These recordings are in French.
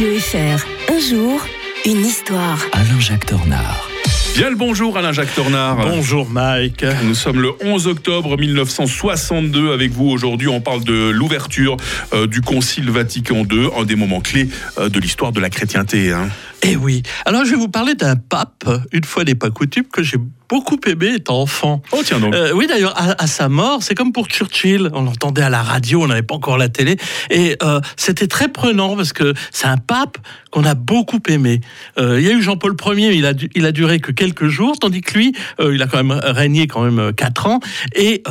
FR. Un jour, une histoire. Alain-Jacques Tornard. Bien le bonjour Alain-Jacques Tornard. Bonjour Mike. Nous sommes le 11 octobre 1962 avec vous. Aujourd'hui, on parle de l'ouverture euh, du Concile Vatican II, un des moments clés euh, de l'histoire de la chrétienté. Hein. Eh oui. Alors je vais vous parler d'un pape, une fois n'est pas coutume, que j'ai beaucoup aimé étant enfant. Oh tiens donc. Euh, oui d'ailleurs, à, à sa mort, c'est comme pour Churchill. On l'entendait à la radio, on n'avait pas encore la télé. Et euh, c'était très prenant parce que c'est un pape qu'on a beaucoup aimé. Euh, il y a eu Jean-Paul Ier, il a, il a duré que quelques jours, tandis que lui, il a quand même régné quand même euh, quatre ans. Et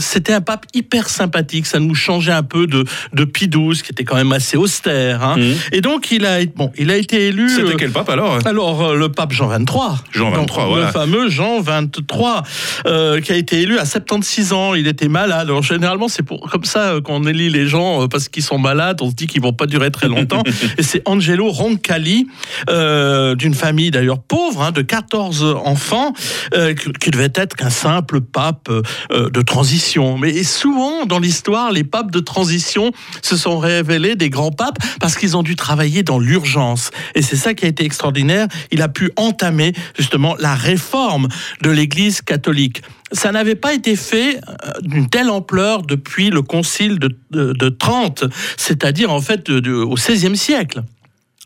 c'était un pape hyper sympathique. Ça nous changeait un peu de, de Pie XII, qui était quand même assez austère. hein. Mhm. Et donc il a, bon, il a été élu. C'était quel pape alors? alors, le pape Jean 23. Jean 23, Donc, voilà. Le fameux Jean 23, euh, qui a été élu à 76 ans. Il était malade. Alors, généralement, c'est pour, comme ça euh, qu'on élit les gens euh, parce qu'ils sont malades. On se dit qu'ils vont pas durer très longtemps. Et c'est Angelo Roncalli, euh, d'une famille d'ailleurs pauvre, hein, de 14 enfants, euh, qui, devait être qu'un simple pape de transition. Mais souvent, dans l'histoire, les papes de transition se sont révélés des grands papes parce qu'ils ont dû travailler dans l'urgence. Et c'est ça qui a été extraordinaire. Il a pu entamer justement la réforme de l'Église catholique. Ça n'avait pas été fait euh, d'une telle ampleur depuis le concile de, de, de Trente, c'est-à-dire en fait au XVIe siècle.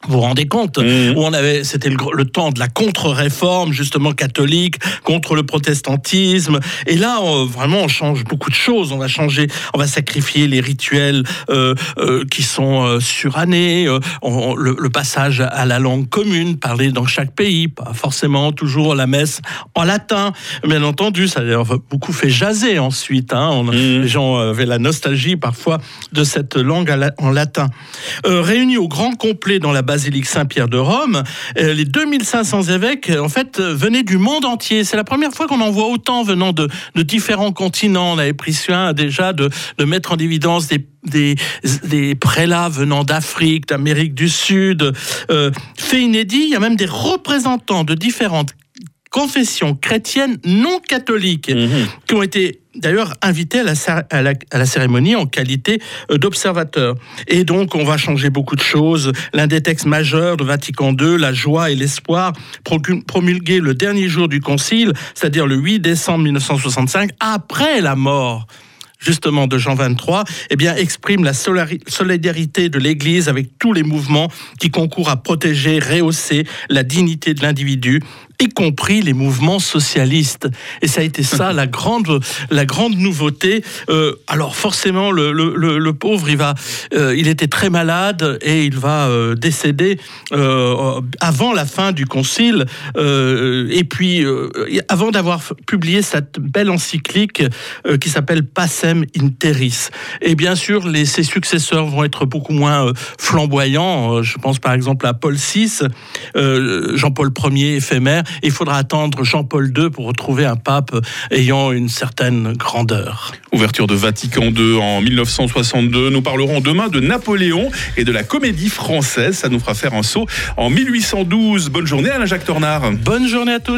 Vous vous rendez compte Mhm. où on avait, c'était le, temps de la contre-réforme justement catholique contre le protestantisme. Et là, on- vraiment, on change beaucoup de choses. On va changer, on va sacrifier les rituels euh, euh, qui sont euh, surannés. on- le, le passage à la langue commune parlée dans chaque pays, pas forcément toujours la messe en latin. Bien entendu, ça a beaucoup fait jaser ensuite. hein. On- Mhm. Les gens avaient la nostalgie parfois de cette langue la- en latin. Réunis au grand complet dans la basilique Saint-Pierre de Rome, euh, les 2500 évêques, euh, en fait, euh, venaient du monde entier. C'est la première fois qu'on en voit autant venant de, différents continents. On avait pris soin déjà de, mettre en évidence des prélats venant d'Afrique, d'Amérique du Sud. Euh, fait inédit, il y a même des représentants de différentes confessions chrétiennes non catholiques Mhm. qui ont été d'ailleurs invités à la, cér- à la- à la cérémonie en qualité euh, d'observateurs. Et donc, on va changer beaucoup de choses. L'un des textes majeurs de Vatican II, la joie et l'espoir, promulgué le dernier jour du concile, c'est-à-dire le 8 décembre 1965, après la mort justement de Jean 23, eh bien, exprime la solidarité de l'Église avec tous les mouvements qui concourent à protéger, rehausser la dignité de l'individu, y compris les mouvements socialistes. Et ça a été ça la grande, la grande nouveauté. Euh, alors forcément, le, le- le- pauvre, il va, euh, il était très malade et il va euh, décéder avant la fin du concile. Et puis, avant d'avoir publié cette belle encyclique qui s'appelle Passem in Terris. Et bien sûr, les, ses successeurs vont être beaucoup moins flamboyants. Je pense par exemple à Paul VI, Jean-Paul Ier éphémère. Il faudra attendre Jean-Paul II pour retrouver un pape ayant une certaine grandeur. Ouverture de Vatican II en 1962. Nous parlerons demain de Napoléon et de la comédie française. Ça nous fera faire un saut en 1812. Bonne journée Alain-Jacques Tornard. Bonne journée à tous.